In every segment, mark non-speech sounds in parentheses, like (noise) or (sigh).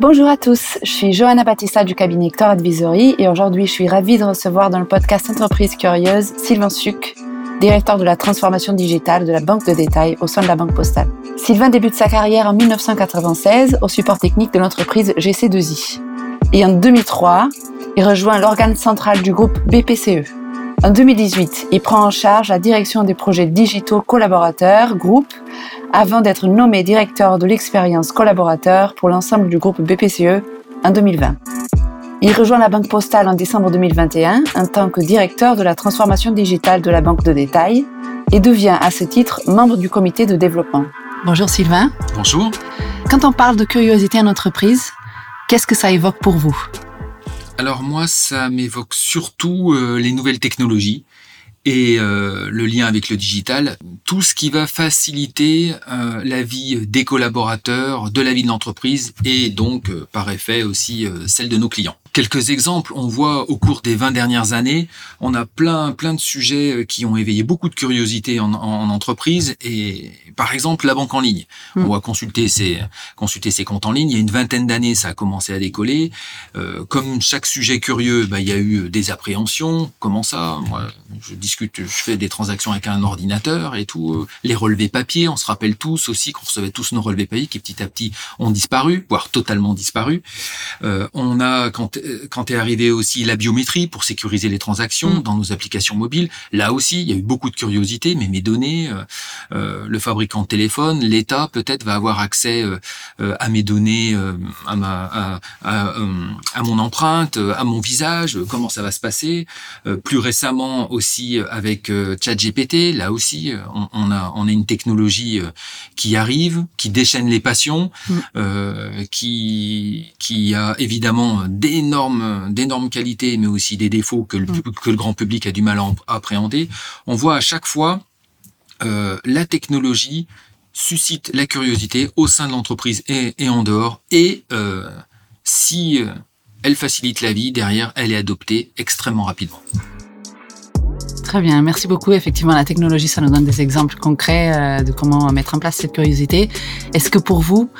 Bonjour à tous, je suis Johanna Battista du cabinet Hector Advisory et aujourd'hui je suis ravie de recevoir dans le podcast Entreprise Curieuse Sylvain Suc, directeur de la transformation digitale de la banque de détail au sein de la Banque Postale. Sylvain débute sa carrière en 1996 au support technique de l'entreprise GC2I. Et en 2003, il rejoint l'organe central du groupe BPCE. En 2018, il prend en charge la direction des projets digitaux collaborateurs, groupe, avant d'être nommé directeur de l'expérience collaborateur pour l'ensemble du groupe BPCE en 2020. Il rejoint la Banque Postale en décembre 2021 en tant que directeur de la transformation digitale de la banque de détail et devient à ce titre membre du comité de développement. Bonjour Sylvain. Bonjour. Quand on parle de curiosité en entreprise, qu'est-ce que ça évoque pour vous? Alors moi, ça m'évoque surtout euh, les nouvelles technologies et euh, le lien avec le digital, tout ce qui va faciliter euh, la vie des collaborateurs, de la vie de l'entreprise et donc par effet aussi celle de nos clients. Quelques exemples, on voit au cours des 20 dernières années, on a plein plein de sujets euh, qui ont éveillé beaucoup de curiosité en, en entreprise et par exemple la banque en ligne. Hmm. On va consulter ses consulter ses comptes en ligne. Il y a une vingtaine d'années, ça a commencé à décoller. Euh, comme chaque sujet curieux, bah, il y a eu des appréhensions. Comment ça? Moi, je discute, je fais des transactions avec un ordinateur et tout. Euh, les relevés papier, on se rappelle tous aussi qu'on recevait tous nos relevés papier qui petit à petit ont disparu, voire totalement disparu. Euh, on a quand quand est arrivé aussi la biométrie pour sécuriser les transactions mm. dans nos applications mobiles, là aussi, il y a eu beaucoup de curiosité, mais mes données, euh, euh, le fabricant de téléphone, l'État peut-être va avoir accès à mes données, à, ma, à, à, mon empreinte, à mon visage, comment ça va se passer. plus récemment aussi avec ChatGPT, là aussi, on, a, on a une technologie qui arrive, qui déchaîne les passions, mm. qui, qui a évidemment d'énormes d'énormes qualités, mais aussi des défauts que le, mm. que le grand public a du mal à appréhender, on voit à chaque fois euh, la technologie suscite la curiosité au sein de l'entreprise et, en dehors. Et euh, si euh, elle facilite la vie, derrière, elle est adoptée extrêmement rapidement. Très bien, merci beaucoup. Effectivement, la technologie, ça nous donne des exemples concrets euh, de comment mettre en place cette curiosité. Est-ce que pour vous,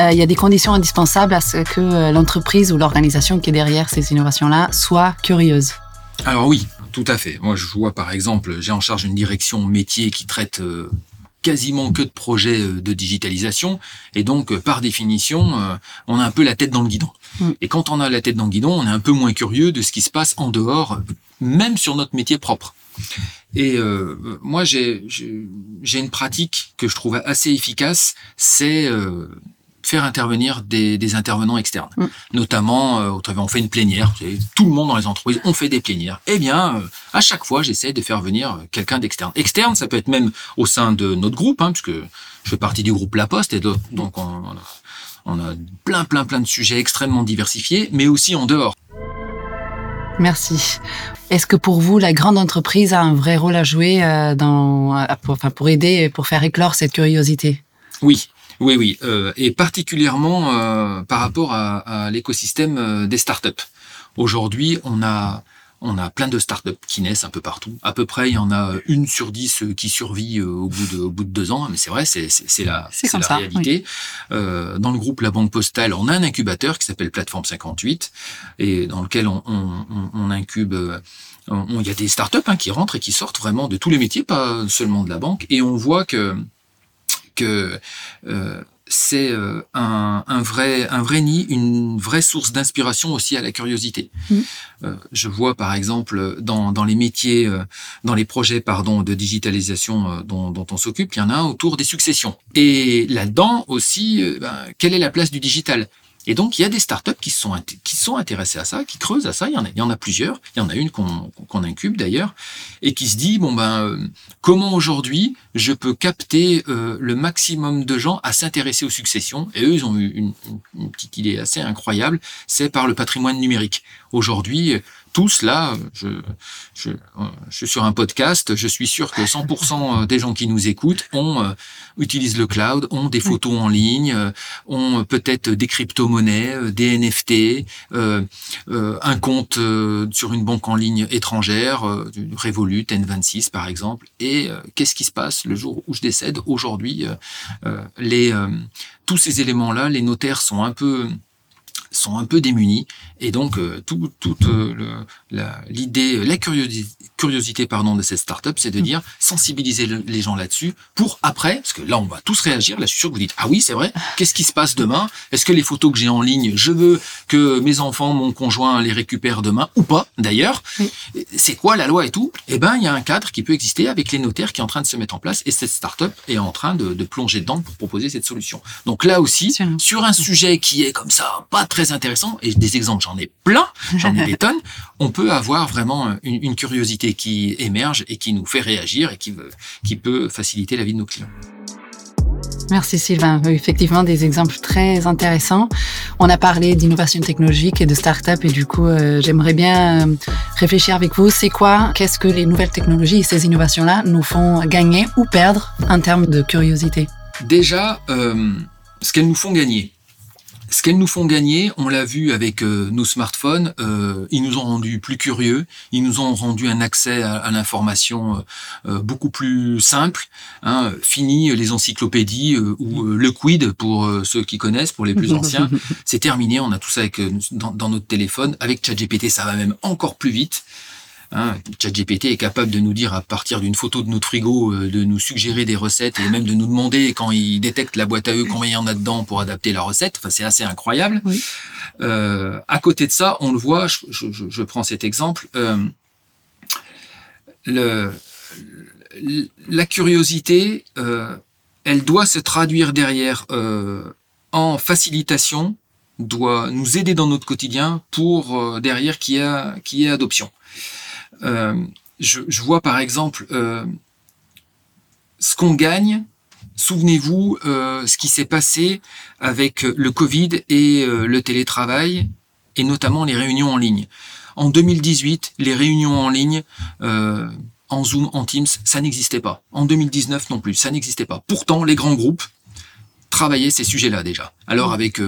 euh, il y a des conditions indispensables à ce que euh, l'entreprise ou l'organisation qui est derrière ces innovations-là soit curieuse? Alors oui, tout à fait. Moi, je vois par exemple, j'ai en charge une direction métier qui traite quasiment que de projets de digitalisation. Et donc, par définition, on a un peu la tête dans le guidon. Mm. Et quand on a la tête dans le guidon, on est un peu moins curieux de ce qui se passe en dehors, même sur notre métier propre. Et euh, moi, j'ai une pratique que je trouve assez efficace, c'est euh, faire intervenir des, des intervenants externes. Mm. Notamment, euh, on fait une plénière. Tout le monde dans les entreprises, on fait des plénières. Eh bien, euh, à chaque fois, j'essaie de faire venir quelqu'un d'externe. Externe, ça peut être même au sein de notre groupe, hein, puisque je fais partie du groupe La Poste, et donc on, on a plein, plein, plein de sujets extrêmement diversifiés, mais aussi en dehors. Merci. Est-ce que pour vous, la grande entreprise a un vrai rôle à jouer euh, dans, pour, enfin, pour aider, pour faire éclore cette curiosité? Oui, oui, oui, euh, et particulièrement euh, par rapport à l'écosystème des startups. Aujourd'hui, on a on a plein de startups qui naissent un peu partout. À peu près, il y en a une sur dix qui survit euh, au bout de, au bout de deux ans. Mais c'est vrai, c'est, la, réalité. Euh, dans le groupe La Banque Postale, on a un incubateur qui s'appelle Plateforme 58 et dans lequel on, on, on incube euh, il y a des startups hein, qui rentrent et qui sortent vraiment de tous les métiers, pas seulement de la banque, et on voit que que euh, c'est euh, un, un, vrai, un vrai nid, une vraie source d'inspiration aussi à la curiosité. Mmh. Euh, je vois par exemple dans, dans les métiers, euh, dans les projets pardon de digitalisation dont, dont on s'occupe, il y en a un autour des successions. Et là-dedans aussi, ben, quelle est la place du digital? Et donc, il y a des startups qui sont, qui sont intéressées à ça, qui creusent à ça. Il y en a, il y en a plusieurs. Il y en a une qu'on incube d'ailleurs, et qui se dit bon ben, euh, comment aujourd'hui je peux capter euh, le maximum de gens à s'intéresser aux successions? Et eux, ils ont eu une, une petite idée assez incroyable. C'est par le patrimoine numérique. Aujourd'hui, tous là, je, je, je, suis sur un podcast, je suis sûr que 100% des gens qui nous écoutent ont euh, utilisent le cloud, ont des photos en ligne, euh, ont peut-être des crypto-monnaies, euh, des NFT, euh, un compte sur une banque en ligne étrangère, Revolut, N26 par exemple. Et qu'est-ce qui se passe le jour où je décède? Aujourd'hui, les tous ces éléments-là, les notaires sont un peu sont un peu démunis. Et donc, euh, tout, toute euh, l'idée, la, curiosité, curiosité pardon, de cette startup, c'est de mm. dire sensibiliser les gens là-dessus pour après, parce que là, on va tous réagir. Là, je suis sûr que vous dites ah oui, c'est vrai. (laughs) Qu'est-ce qui se passe demain? Est-ce que les photos que j'ai en ligne, je veux que mes enfants, mon conjoint les récupèrent demain ou pas D'ailleurs, c'est quoi la loi et tout? Eh ben, il y a un cadre qui peut exister avec les notaires qui est en train de se mettre en place et cette startup est en train de, de plonger dedans pour proposer cette solution. Donc là aussi, sur un sujet qui est comme ça, pas très intéressant, et des exemples, j'en ai plein, j'en ai (laughs) des tonnes, on peut avoir vraiment une, curiosité qui émerge et qui nous fait réagir et qui, qui peut faciliter la vie de nos clients. Merci Sylvain. Effectivement, des exemples très intéressants. On a parlé d'innovation technologique et de start-up et du coup, euh, j'aimerais bien euh, réfléchir avec vous. C'est quoi, qu'est-ce que les nouvelles technologies et ces innovations-là nous font gagner ou perdre en termes de curiosité? Déjà, euh, ce qu'elles nous font gagner. Ce qu'elles nous font gagner, on l'a vu avec euh, nos smartphones, euh, ils nous ont rendus plus curieux, ils nous ont rendu un accès à, l'information euh, beaucoup plus simple. Hein, fini les encyclopédies ou le quid pour ceux qui connaissent, pour les plus anciens. (laughs) C'est terminé, on a tout ça avec, dans, dans notre téléphone. Avec ChatGPT, ça va même encore plus vite. Hein, ChatGPT est capable de nous dire à partir d'une photo de notre frigo, euh, de nous suggérer des recettes et même de nous demander quand il détecte la boîte à eux combien il y en a dedans pour adapter la recette. Enfin, c'est assez incroyable. Euh, à côté de ça, on le voit. Je, je, je prends cet exemple. Euh, le, la curiosité, elle doit se traduire derrière en facilitation, doit nous aider dans notre quotidien pour derrière qui a qui est adoption. Euh, je, je, vois par exemple euh, ce qu'on gagne. Souvenez-vous euh, ce qui s'est passé avec le Covid et le télétravail, et notamment les réunions en ligne. En 2018, les réunions en ligne en Zoom, en Teams, ça n'existait pas. En 2019 non plus, ça n'existait pas. Pourtant, les grands groupes travaillaient ces sujets-là déjà. Alors avec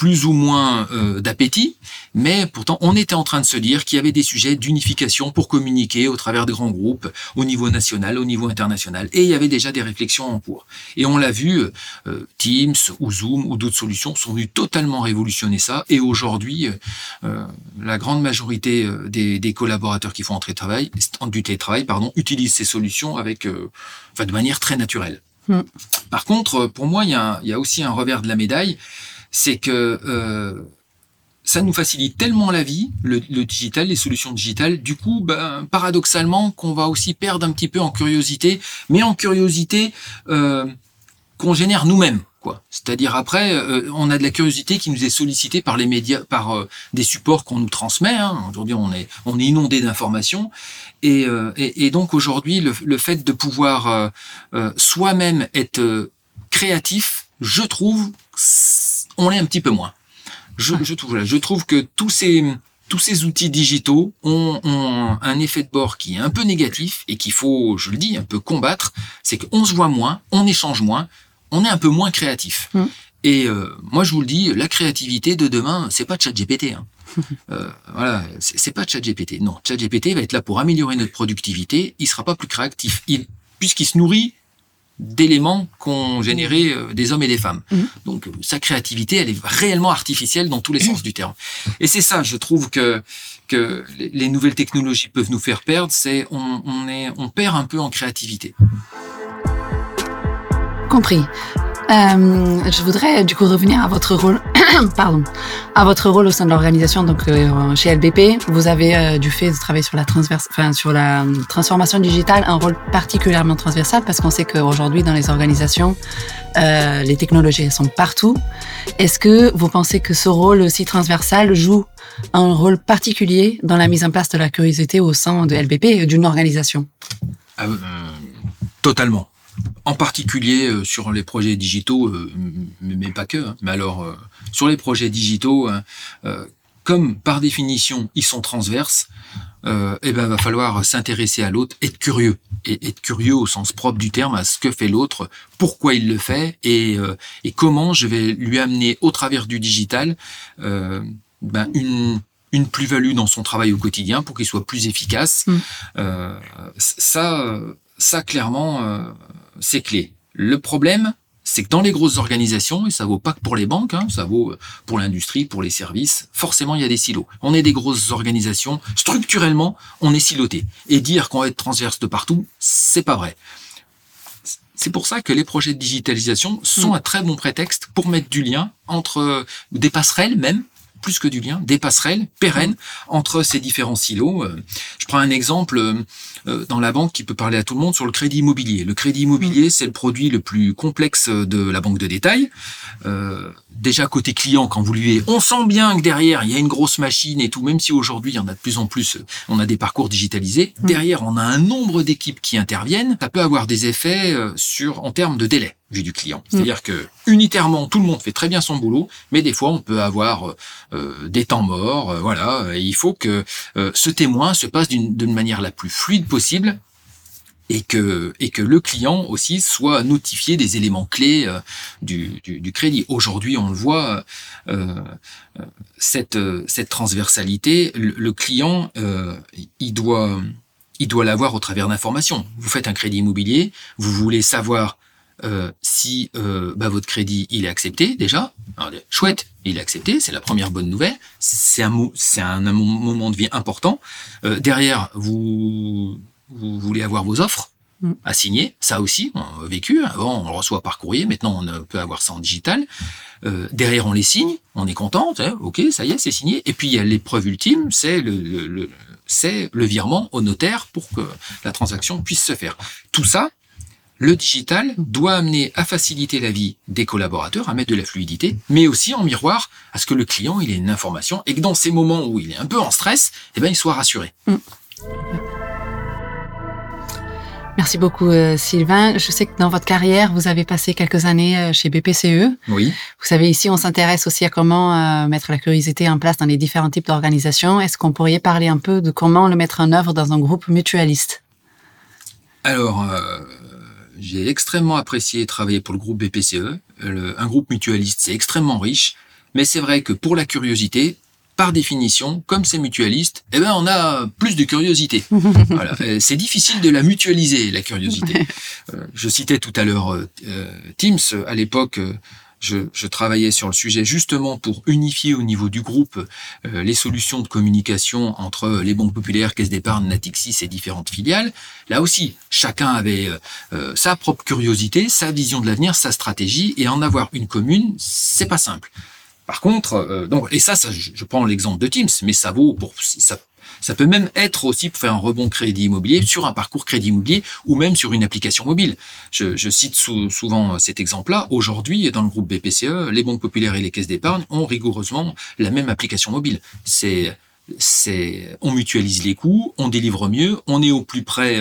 plus ou moins euh, d'appétit, mais pourtant on était en train de se dire qu'il y avait des sujets d'unification pour communiquer au travers de grands groupes, au niveau national, au niveau international, et il y avait déjà des réflexions en cours. Et on l'a vu, euh, Teams ou Zoom ou d'autres solutions sont venues totalement révolutionner ça, et aujourd'hui, euh, la grande majorité des, des, collaborateurs qui font entrer travail, du télétravail, pardon, utilisent ces solutions avec, enfin, de manière très naturelle. Hmm. Par contre, pour moi, il y, a, il y a aussi un revers de la médaille, c'est que euh, ça nous facilite tellement la vie, le, digital, les solutions digitales, du coup, ben, paradoxalement, qu'on va aussi perdre un petit peu en curiosité, mais en curiosité euh, qu'on génère nous-mêmes. Quoi. C'est-à-dire après, euh, on a de la curiosité qui nous est sollicitée par les médias, par euh, des supports qu'on nous transmet. Hein. Aujourd'hui, on est, on est inondé d'informations, et, euh, et, donc aujourd'hui, le, le, fait de pouvoir soi-même être créatif, je trouve, on l'est un petit peu moins. Je, je, trouve, je trouve que tous ces, tous ces outils digitaux ont, ont, un effet de bord qui est un peu négatif et qu'il faut, je le dis, un peu combattre. C'est qu'on se voit moins, on échange moins, on est un peu moins créatif. Mm. Et euh, moi, je vous le dis, la créativité de demain, c'est pas ChatGPT. Hein. (laughs) euh, voilà, c'est pas ChatGPT. Non, ChatGPT va être là pour améliorer notre productivité. Il sera pas plus créatif, il, puisqu'il se nourrit d'éléments qu'ont généré euh, des hommes et des femmes. Mhm. Donc euh, sa créativité, elle est réellement artificielle dans tous les sens du terme. Et c'est ça, je trouve que que les nouvelles technologies peuvent nous faire perdre, c'est on, on est on perd un peu en créativité. Compris. Euh, je voudrais du coup revenir à votre rôle, (coughs) pardon, à votre rôle au sein de l'organisation. Donc euh, chez LBP, vous avez euh, du fait de travailler sur la transverse, enfin sur la transformation digitale, un rôle particulièrement transversal parce qu'on sait qu'aujourd'hui dans les organisations, les technologies sont partout. Est-ce que vous pensez que ce rôle aussi transversal joue un rôle particulier dans la mise en place de la curiosité au sein de LBP d'une organisation? Totalement en particulier euh, sur les projets digitaux, euh, mais pas que. Hein. Mais alors, euh, sur les projets digitaux, hein, comme par définition ils sont transverses, euh, eh ben va falloir s'intéresser à l'autre, être curieux et être curieux au sens propre du terme à ce que fait l'autre, pourquoi il le fait et, et comment je vais lui amener au travers du digital euh, ben une une plus-value dans son travail au quotidien pour qu'il soit plus efficace. Mmh. Euh, ça, ça clairement, c'est clé. Le problème, c'est que dans les grosses organisations, et ça vaut pas que pour les banques, hein, ça vaut pour l'industrie, pour les services, forcément il y a des silos. On est des grosses organisations, structurellement, on est siloté. Et dire qu'on va être transverse de partout, c'est pas vrai. C'est pour ça que les projets de digitalisation sont mm. un très bon prétexte pour mettre du lien entre des passerelles même plus que du lien, des passerelles pérennes entre ces différents silos. Euh, je prends un exemple euh, euh, dans la banque qui peut parler à tout le monde sur le crédit immobilier. Le crédit immobilier, mm. c'est le produit le plus complexe de la banque de détail. déjà côté client, quand vous lui on sent bien que derrière il y a une grosse machine et tout. Même si aujourd'hui il y en a de plus en plus, on a des parcours digitalisés. Mm. Derrière, on a un nombre d'équipes qui interviennent. Ça peut avoir des effets sur en termes de délai vu du client. C'est-à-dire que unitairement, tout le monde fait très bien son boulot, mais des fois, on peut avoir euh, des temps morts. Euh, voilà, il faut que euh, ce témoin se passe d'une manière la plus fluide possible et que, et que le client aussi soit notifié des éléments clés du, du, du, crédit. Aujourd'hui, on le voit, cette, cette transversalité, le, le client, il doit il doit l'avoir au travers d'informations. Vous faites un crédit immobilier, vous voulez savoir euh, si euh, bah, votre crédit il est accepté déjà. Chouette, il est accepté, c'est la première bonne nouvelle. C'est un, c'est un, moment de vie important. Euh, derrière, vous, vous voulez avoir vos offres mm. à signer. Ça aussi, on a vécu. Avant, on le reçoit par courrier. Maintenant, on peut avoir ça en digital. derrière, on les signe. On est content. Ok, ça y est, c'est signé. Et puis, il y a l'épreuve ultime, c'est le, le c'est le virement au notaire pour que la transaction puisse se faire. Tout ça, le digital doit amener à faciliter la vie des collaborateurs, à mettre de la fluidité, mais aussi en miroir à ce que le client il ait une information et que dans ces moments où il est un peu en stress, eh ben, il soit rassuré. Mm. Merci beaucoup euh, Sylvain. Je sais que dans votre carrière, vous avez passé quelques années euh, chez BPCE. Oui. Vous savez, ici, on s'intéresse aussi à comment euh, mettre la curiosité en place dans les différents types d'organisations. Est-ce qu'on pourrait parler un peu de comment le mettre en œuvre dans un groupe mutualiste? Alors, j'ai extrêmement apprécié travailler pour le groupe BPCE. un groupe mutualiste, c'est extrêmement riche, mais c'est vrai que pour la curiosité, par définition, comme c'est mutualiste, eh ben on a plus de curiosité. (laughs) voilà. C'est difficile de la mutualiser, la curiosité. Euh, je citais tout à l'heure euh, Teams. À l'époque, je, travaillais sur le sujet justement pour unifier au niveau du groupe euh, les solutions de communication entre les banques populaires, caisses d'épargne, Natixis et différentes filiales. Là aussi, chacun avait euh, euh, sa propre curiosité, sa vision de l'avenir, sa stratégie, et en avoir une commune, c'est pas simple. Par contre, donc, et ça, ça je, prends l'exemple de Teams, mais ça vaut pour ça ça peut même être aussi pour faire un rebond crédit immobilier sur un parcours crédit immobilier ou même sur une application mobile. Je, je cite souvent cet exemple-là. Aujourd'hui, dans le groupe BPCE, les banques populaires et les caisses d'épargne ont rigoureusement la même application mobile. C'est c'est on mutualise les coûts, on délivre mieux, on est au plus près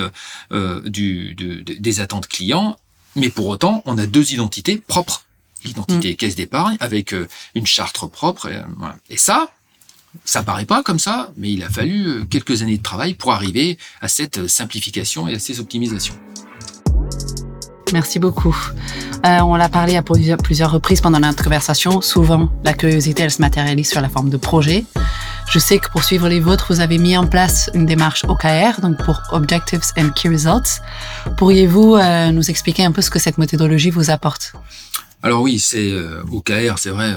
euh, du, des attentes clients, mais pour autant, on a deux identités propres. L'identité mmh. caisse d'épargne avec euh, une charte propre. Et, voilà. et ça, ça paraît pas comme ça, mais il a fallu euh, quelques années de travail pour arriver à cette euh, simplification et à ces optimisations. Merci beaucoup. Euh, on l'a parlé à plusieurs reprises pendant notre conversation. Souvent, la curiosité, elle se matérialise sur la forme de projet. Je sais que pour suivre les vôtres, vous avez mis en place une démarche OKR, donc pour Objectives and Key Results. Pourriez-vous nous expliquer un peu ce que cette méthodologie vous apporte? Alors oui, c'est OKR, c'est vrai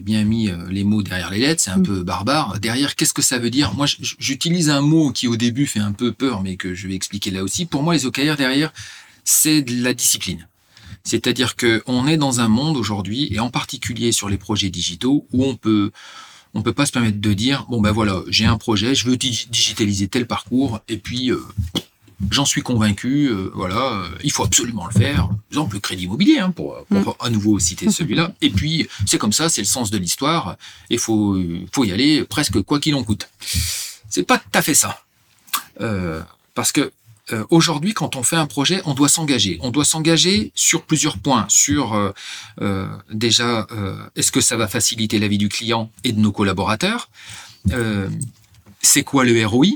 bien mis euh, les mots derrière les lettres, c'est un mm. peu barbare. Derrière, qu'est-ce que ça veut dire? Moi, j'utilise un mot qui au début fait un peu peur, mais que je vais expliquer là aussi. Pour moi, les OKR derrière, c'est de la discipline. C'est-à-dire que on est dans un monde aujourd'hui, et en particulier sur les projets digitaux, où on peut on peut pas se permettre de dire bon ben voilà j'ai un projet, je veux digitaliser tel parcours, et puis euh, J'en suis convaincu, euh, voilà, euh, il faut absolument le faire. Par exemple, le crédit immobilier, hein, pour, pour mm. à nouveau citer celui-là. (laughs) Et puis, c'est comme ça, c'est le sens de l'histoire. Il faut, faut y aller presque quoi qu'il en coûte. C'est pas tout à fait ça. Euh, parce que aujourd'hui, quand on fait un projet, on doit s'engager. On doit s'engager sur plusieurs points. Sur déjà, est-ce que ça va faciliter la vie du client et de nos collaborateurs? C'est quoi le ROI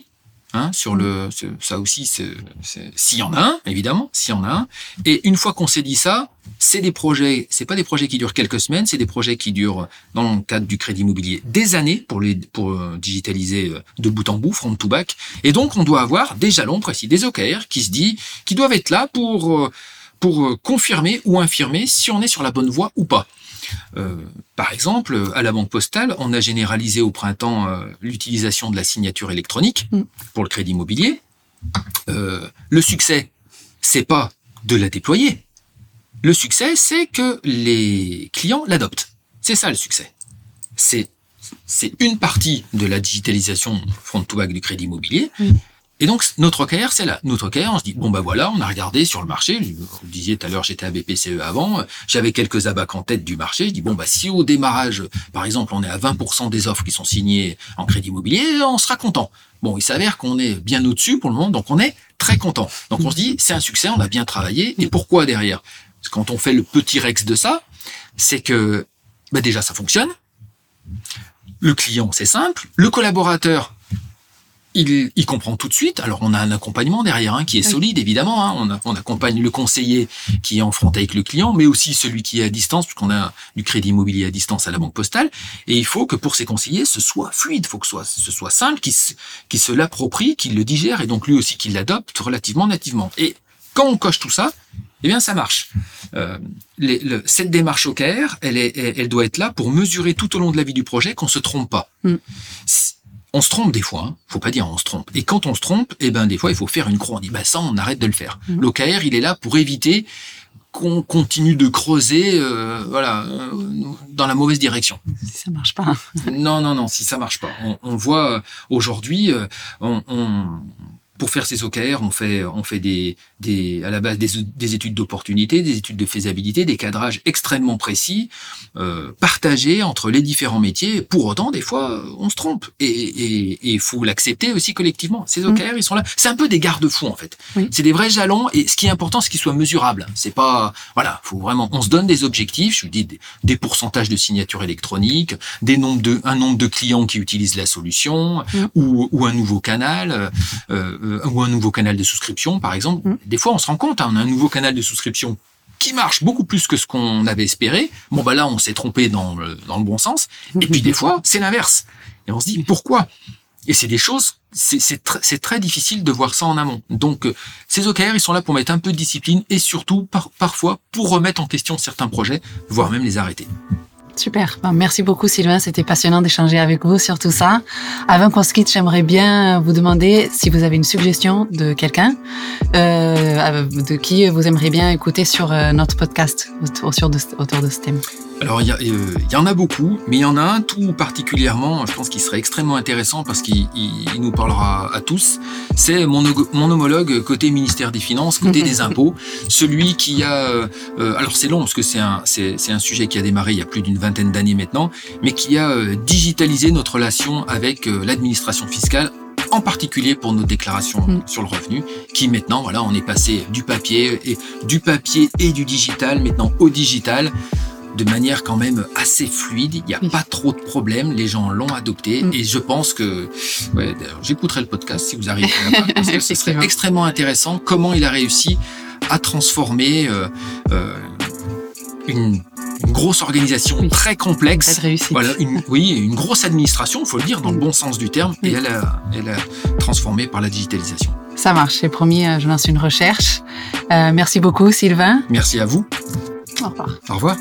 Hein, sur le, ça aussi, s'il y en a un, évidemment, s'il y en a un. Et une fois qu'on s'est dit ça, c'est des projets, c'est pas des projets qui durent quelques semaines, c'est des projets qui durent, dans le cadre du crédit immobilier, des années pour les, pour euh, digitaliser euh, de bout en bout, front to back. Et donc, on doit avoir des jalons précis, des OKR qui se dit, qui doivent être là pour, euh, pour confirmer ou infirmer si on est sur la bonne voie ou pas. Euh, par exemple, à la Banque Postale, on a généralisé au printemps euh, l'utilisation de la signature électronique mm. pour le crédit immobilier. Euh, le succès, c'est pas de la déployer. Le succès, c'est que les clients l'adoptent. C'est ça le succès. C'est c'est une partie de la digitalisation front-to-back du crédit immobilier. Mm. Et donc, notre OKR, c'est là. Notre OKR, on se dit, bon, bah voilà, on a regardé sur le marché. Vous disiez tout à l'heure, j'étais à BPCE avant. J'avais quelques abacs en tête du marché. Je dis, bon, bah, si au démarrage, par exemple, on est à 20% des offres qui sont signées en crédit immobilier, on sera content. Bon, il s'avère qu'on est bien au-dessus pour le moment, donc on est très content. Donc, on se dit, c'est un succès, on a bien travaillé. Et pourquoi derrière? Parce que quand on fait le petit rex de ça, c'est que, bah, déjà, ça fonctionne. Le client, c'est simple. Le collaborateur, il, comprend tout de suite. Alors on a un accompagnement derrière hein, qui est solide évidemment. Hein. On, accompagne le conseiller qui est en front avec le client, mais aussi celui qui est à distance, puisqu'on a du crédit immobilier à distance à la banque postale. Et il faut que pour ces conseillers, ce soit fluide, il faut que ce soit, ce soit simple, qu'il se, l'approprie, qu'il le digère, et donc lui aussi qu'il l'adopte relativement nativement. Et quand on coche tout ça, eh bien ça marche. Euh, cette démarche elle, est, elle, doit être là pour mesurer tout au long de la vie du projet qu'on se trompe pas. Mm. On se trompe des fois, hein. faut pas dire on se trompe. Et quand on se trompe, eh ben des fois il faut faire une croix. On dit bah ça on arrête de le faire. Mhm. L'OKR il est là pour éviter qu'on continue de creuser, euh, voilà, euh, dans la mauvaise direction. Si ça marche pas. non non non, si ça marche pas. On, voit euh, aujourd'hui, on, pour faire ces OKR, on fait, on fait des, des, à la base des, des études d'opportunité, des études de faisabilité, des cadrages extrêmement précis, euh, partagés entre les différents métiers. Pour autant, des fois, on se trompe. Et il faut l'accepter aussi collectivement. Ces mm. OKR, ils sont là. C'est un peu des garde-fous, en fait. C'est des vrais jalons. Et ce qui est important, c'est qu'ils soient mesurables. C'est pas, voilà, faut vraiment, on se donne des objectifs. Je vous dis des, des pourcentages de signatures électroniques, des nombres de, un nombre de clients qui utilisent la solution, mm. ou, ou un nouveau canal. Euh, euh, ou un nouveau canal de souscription, par exemple. Mm. Des fois, on se rend compte, hein, on a un nouveau canal de souscription qui marche beaucoup plus que ce qu'on avait espéré. Bon, bah là, on s'est trompé dans le, dans le bon sens. Et puis, des fois, c'est l'inverse. Et on se dit, pourquoi? Et c'est des choses, c'est très difficile de voir ça en amont. Donc, euh, ces OKR, ils sont là pour mettre un peu de discipline et surtout, parfois, pour remettre en question certains projets, voire même les arrêter. Super. merci beaucoup, Sylvain. C'était passionnant d'échanger avec vous sur tout ça. Avant qu'on se quitte, j'aimerais bien vous demander si vous avez une suggestion de quelqu'un, euh, de qui vous aimeriez bien écouter sur euh, notre podcast autour de ce thème. Alors, il y, euh, y, en a beaucoup, mais il y en a un tout particulièrement, je pense qu'il serait extrêmement intéressant parce qu'il nous parlera à tous. C'est mon, mon, homologue côté ministère des Finances, côté des (laughs) impôts, celui qui a... Euh, alors, c'est long parce que c'est un, un sujet qui a démarré il y a plus d'une vingtaine d'années maintenant, mais qui a euh, digitalisé notre relation avec l'administration fiscale en particulier pour nos déclarations mm. sur le revenu, qui maintenant, voilà, on est passé du papier et du papier et du digital maintenant au digital de manière quand même assez fluide. Il n'y a pas trop de problèmes. Les gens l'ont adopté. Mm. Et je pense que, ouais, j'écouterai le podcast si vous arrivez (laughs) parce que ce serait extrêmement intéressant comment il a réussi à transformer euh, euh, une, grosse organisation très complexe. Voilà, une, oui, une grosse administration, il faut le dire, dans le bon sens du terme. Et elle a, elle a transformé par la digitalisation. Ça marche, c'est promis, euh, je lance une recherche. merci beaucoup, Sylvain. Merci à vous. Au revoir. Au revoir.